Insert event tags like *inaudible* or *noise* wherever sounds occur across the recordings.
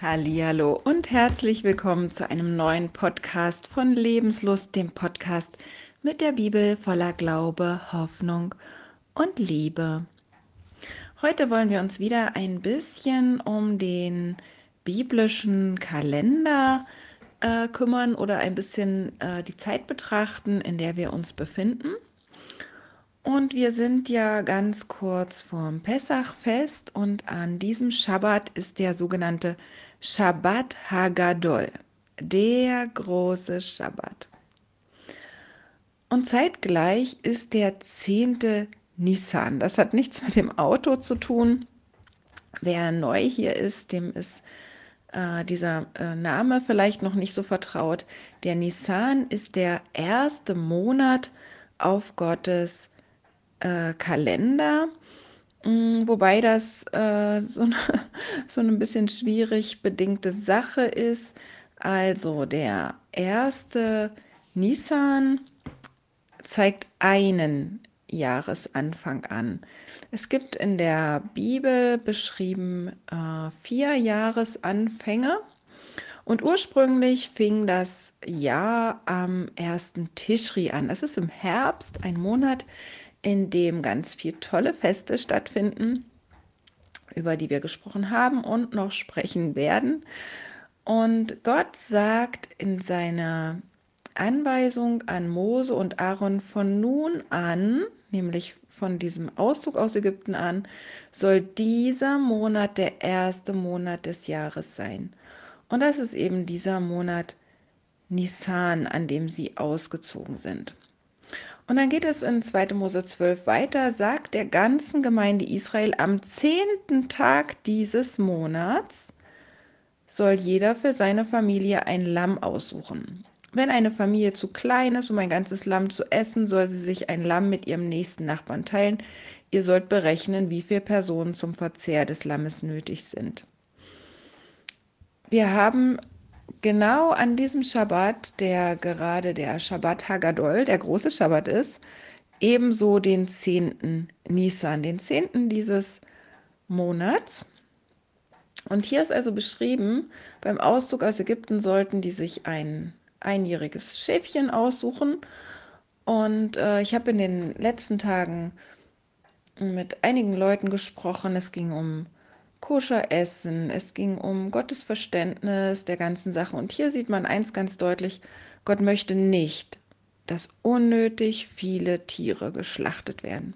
Hallo und herzlich willkommen zu einem neuen Podcast von Lebenslust, dem Podcast mit der Bibel voller Glaube, Hoffnung und Liebe. Heute wollen wir uns wieder ein bisschen um den biblischen Kalender äh, kümmern oder ein bisschen äh, die Zeit betrachten, in der wir uns befinden. Und wir sind ja ganz kurz vorm Pessachfest und an diesem Schabbat ist der sogenannte Shabbat Hagadol, der große Schabbat. Und zeitgleich ist der zehnte Nissan. Das hat nichts mit dem Auto zu tun. Wer neu hier ist, dem ist äh, dieser äh, Name vielleicht noch nicht so vertraut. Der Nissan ist der erste Monat auf Gottes äh, Kalender wobei das äh, so, eine, *laughs* so eine bisschen schwierig bedingte Sache ist. Also der erste Nissan zeigt einen Jahresanfang an. Es gibt in der Bibel beschrieben äh, vier Jahresanfänge und ursprünglich fing das Jahr am ersten Tischri an. Das ist im Herbst, ein Monat, in dem ganz viele tolle Feste stattfinden, über die wir gesprochen haben und noch sprechen werden. Und Gott sagt in seiner Anweisung an Mose und Aaron von nun an, nämlich von diesem Auszug aus Ägypten an, soll dieser Monat der erste Monat des Jahres sein. Und das ist eben dieser Monat Nisan, an dem sie ausgezogen sind. Und dann geht es in 2. Mose 12 weiter, sagt der ganzen Gemeinde Israel, am zehnten Tag dieses Monats soll jeder für seine Familie ein Lamm aussuchen. Wenn eine Familie zu klein ist, um ein ganzes Lamm zu essen, soll sie sich ein Lamm mit ihrem nächsten Nachbarn teilen. Ihr sollt berechnen, wie viele Personen zum Verzehr des Lammes nötig sind. Wir haben genau an diesem Schabbat, der gerade der Schabbat Hagadol, der große Schabbat ist, ebenso den 10. Nisan, den 10. dieses Monats. Und hier ist also beschrieben, beim Auszug aus Ägypten sollten die sich ein einjähriges Schäfchen aussuchen. Und äh, ich habe in den letzten Tagen mit einigen Leuten gesprochen. Es ging um koscher essen, es ging um Gottes Verständnis der ganzen Sache. Und hier sieht man eins ganz deutlich, Gott möchte nicht, dass unnötig viele Tiere geschlachtet werden.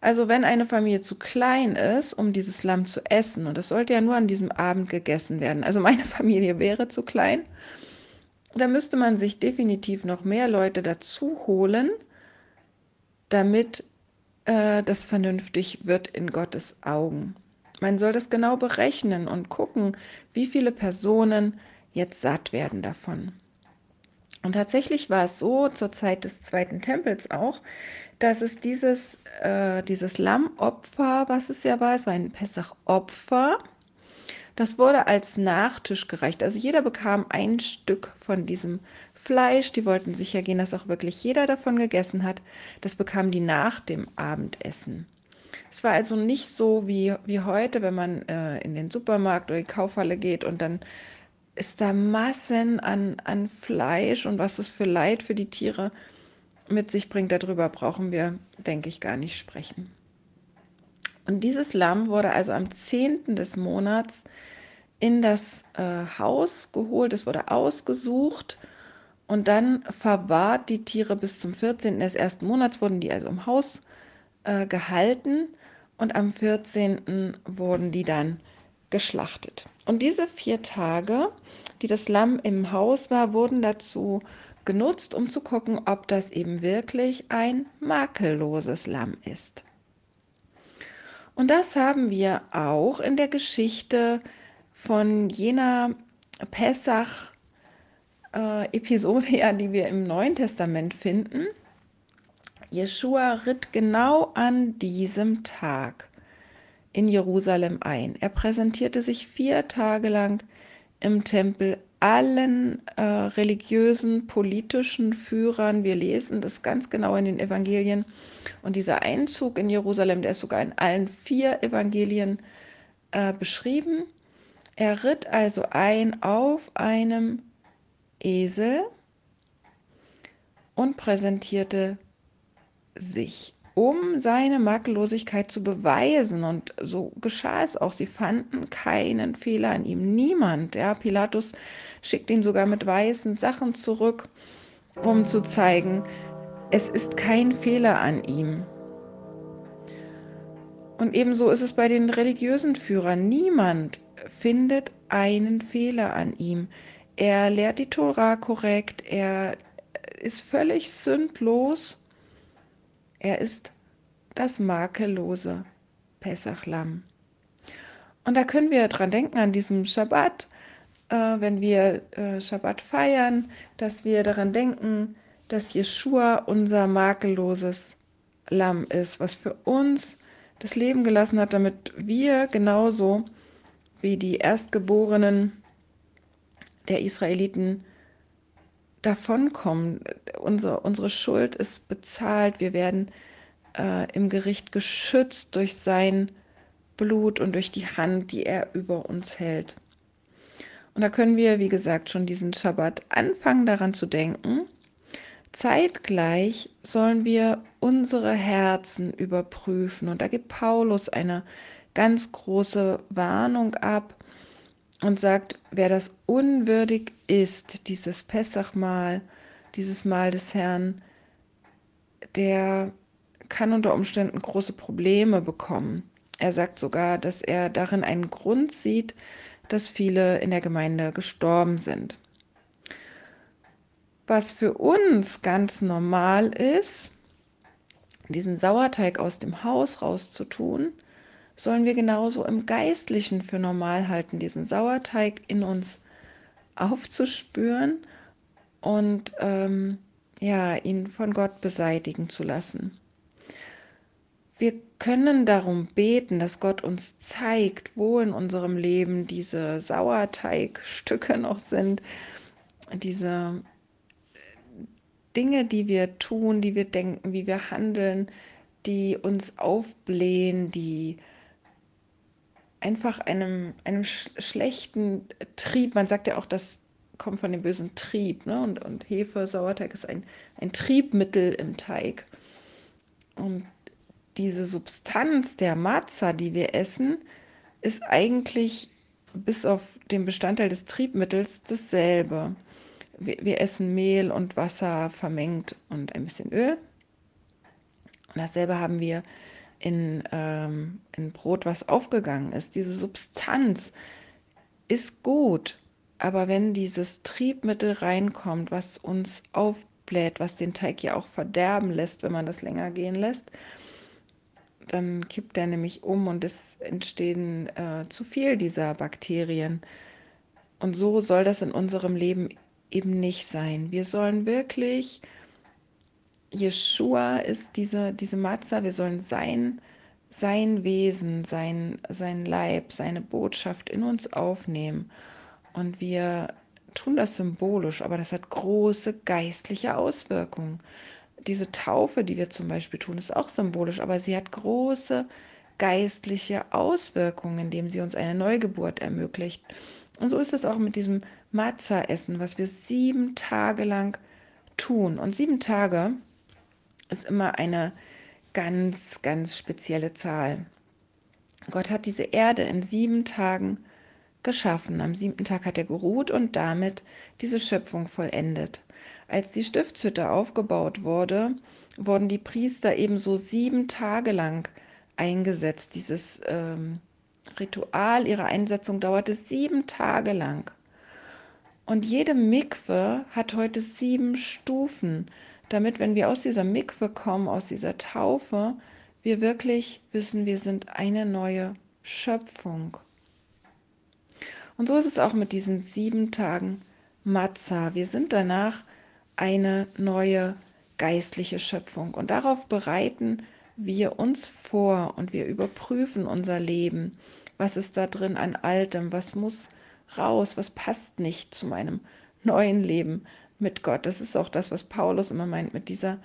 Also wenn eine Familie zu klein ist, um dieses Lamm zu essen, und das sollte ja nur an diesem Abend gegessen werden, also meine *laughs* Familie wäre zu klein, da müsste man sich definitiv noch mehr Leute dazu holen, damit äh, das vernünftig wird in Gottes Augen. Man soll das genau berechnen und gucken, wie viele Personen jetzt satt werden davon. Und tatsächlich war es so zur Zeit des Zweiten Tempels auch, dass es dieses, äh, dieses Lammopfer, was es ja war, es war ein Pessach-Opfer, das wurde als Nachtisch gereicht. Also jeder bekam ein Stück von diesem Fleisch. Die wollten sicher gehen, dass auch wirklich jeder davon gegessen hat. Das bekamen die nach dem Abendessen. Es war also nicht so wie, wie heute, wenn man äh, in den Supermarkt oder die Kaufhalle geht und dann ist da Massen an, an Fleisch und was das für Leid für die Tiere mit sich bringt. Darüber brauchen wir, denke ich, gar nicht sprechen. Und dieses Lamm wurde also am 10. des Monats in das äh, Haus geholt, es wurde ausgesucht und dann verwahrt die Tiere bis zum 14. des ersten Monats, wurden die also im Haus äh, gehalten und am 14. wurden die dann geschlachtet. Und diese vier Tage, die das Lamm im Haus war, wurden dazu genutzt, um zu gucken, ob das eben wirklich ein makelloses Lamm ist. Und das haben wir auch in der Geschichte von jener Pessach-Episode, äh, die wir im Neuen Testament finden. Jeschua ritt genau an diesem Tag in Jerusalem ein. Er präsentierte sich vier Tage lang im Tempel allen äh, religiösen, politischen Führern. Wir lesen das ganz genau in den Evangelien. Und dieser Einzug in Jerusalem, der ist sogar in allen vier Evangelien äh, beschrieben. Er ritt also ein auf einem Esel und präsentierte sich, um seine Makellosigkeit zu beweisen. Und so geschah es auch. Sie fanden keinen Fehler an ihm. Niemand. Ja, Pilatus schickt ihn sogar mit weißen Sachen zurück, um zu zeigen, es ist kein Fehler an ihm. Und ebenso ist es bei den religiösen Führern. Niemand findet einen Fehler an ihm. Er lehrt die Tora korrekt, er ist völlig sündlos. Er ist das makellose Pessachlamm. Und da können wir dran denken an diesem Schabbat, äh, wenn wir äh, Schabbat feiern, dass wir daran denken, dass Jeshua unser makelloses Lamm ist, was für uns das Leben gelassen hat, damit wir genauso wie die Erstgeborenen der Israeliten davonkommen. Unsere, unsere Schuld ist bezahlt. Wir werden äh, im Gericht geschützt durch sein Blut und durch die Hand, die er über uns hält. Und da können wir, wie gesagt, schon diesen Schabbat anfangen daran zu denken. Zeitgleich sollen wir unsere Herzen überprüfen. Und da gibt Paulus eine ganz große Warnung ab und sagt, wer das unwürdig ist, dieses Pessachmahl, dieses Mahl des Herrn, der kann unter Umständen große Probleme bekommen. Er sagt sogar, dass er darin einen Grund sieht, dass viele in der Gemeinde gestorben sind. Was für uns ganz normal ist, diesen Sauerteig aus dem Haus rauszutun, sollen wir genauso im Geistlichen für normal halten, diesen Sauerteig in uns aufzuspüren und ähm, ja, ihn von Gott beseitigen zu lassen. Wir können darum beten, dass Gott uns zeigt, wo in unserem Leben diese Sauerteigstücke noch sind, diese Dinge, die wir tun, die wir denken, wie wir handeln, die uns aufblähen, die einfach einem, einem sch schlechten Trieb, man sagt ja auch, das kommt von dem bösen Trieb, ne? und, und Hefe, Sauerteig ist ein, ein Triebmittel im Teig. Und diese Substanz der Matza, die wir essen, ist eigentlich bis auf den Bestandteil des Triebmittels dasselbe. Wir, wir essen Mehl und Wasser vermengt und ein bisschen Öl. Und dasselbe haben wir in, ähm, in Brot, was aufgegangen ist. Diese Substanz ist gut, aber wenn dieses Triebmittel reinkommt, was uns aufbläht, was den Teig ja auch verderben lässt, wenn man das länger gehen lässt, dann kippt er nämlich um und es entstehen äh, zu viel dieser Bakterien. Und so soll das in unserem Leben eben nicht sein. Wir sollen wirklich Jeshua ist diese, diese Matza, wir sollen sein, sein Wesen, sein, sein Leib, seine Botschaft in uns aufnehmen. Und wir tun das symbolisch, aber das hat große geistliche Auswirkungen. Diese Taufe, die wir zum Beispiel tun, ist auch symbolisch, aber sie hat große geistliche Auswirkungen, indem sie uns eine Neugeburt ermöglicht. Und so ist es auch mit diesem Matza-Essen, was wir sieben Tage lang tun. Und sieben Tage ist immer eine ganz, ganz spezielle Zahl. Gott hat diese Erde in sieben Tagen geschaffen. Am siebten Tag hat er geruht und damit diese Schöpfung vollendet. Als die Stiftshütte aufgebaut wurde, wurden die Priester ebenso sieben Tage lang eingesetzt. Dieses ähm, Ritual ihrer Einsetzung dauerte sieben Tage lang. Und jede Mikwe hat heute sieben Stufen damit, wenn wir aus dieser Mikwe kommen, aus dieser Taufe, wir wirklich wissen, wir sind eine neue Schöpfung. Und so ist es auch mit diesen sieben Tagen Matzah. Wir sind danach eine neue geistliche Schöpfung. Und darauf bereiten wir uns vor und wir überprüfen unser Leben. Was ist da drin an Altem? Was muss raus? Was passt nicht zu meinem neuen Leben? Mit Gott. Das ist auch das, was Paulus immer meint mit dieser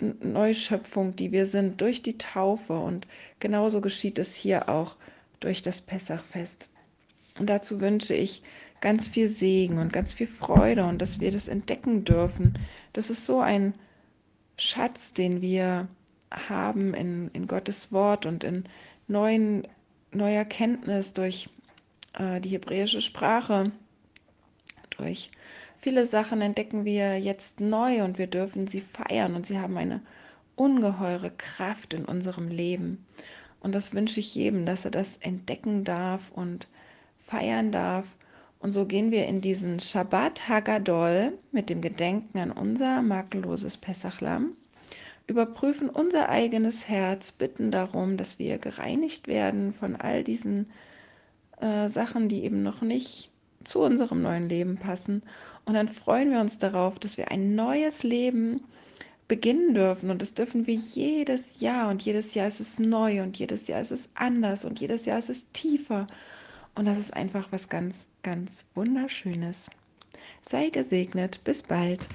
Neuschöpfung, die wir sind durch die Taufe. Und genauso geschieht es hier auch durch das Pessachfest. Und dazu wünsche ich ganz viel Segen und ganz viel Freude und dass wir das entdecken dürfen. Das ist so ein Schatz, den wir haben in, in Gottes Wort und in neuen, neuer Kenntnis durch äh, die hebräische Sprache. Durch viele Sachen entdecken wir jetzt neu und wir dürfen sie feiern und sie haben eine ungeheure Kraft in unserem Leben. Und das wünsche ich jedem, dass er das entdecken darf und feiern darf. Und so gehen wir in diesen Shabbat Hagadol mit dem Gedenken an unser makelloses Pessachlamm, überprüfen unser eigenes Herz, bitten darum, dass wir gereinigt werden von all diesen äh, Sachen, die eben noch nicht zu unserem neuen Leben passen. Und dann freuen wir uns darauf, dass wir ein neues Leben beginnen dürfen. Und das dürfen wir jedes Jahr. Und jedes Jahr ist es neu und jedes Jahr ist es anders und jedes Jahr ist es tiefer. Und das ist einfach was ganz, ganz Wunderschönes. Sei gesegnet. Bis bald.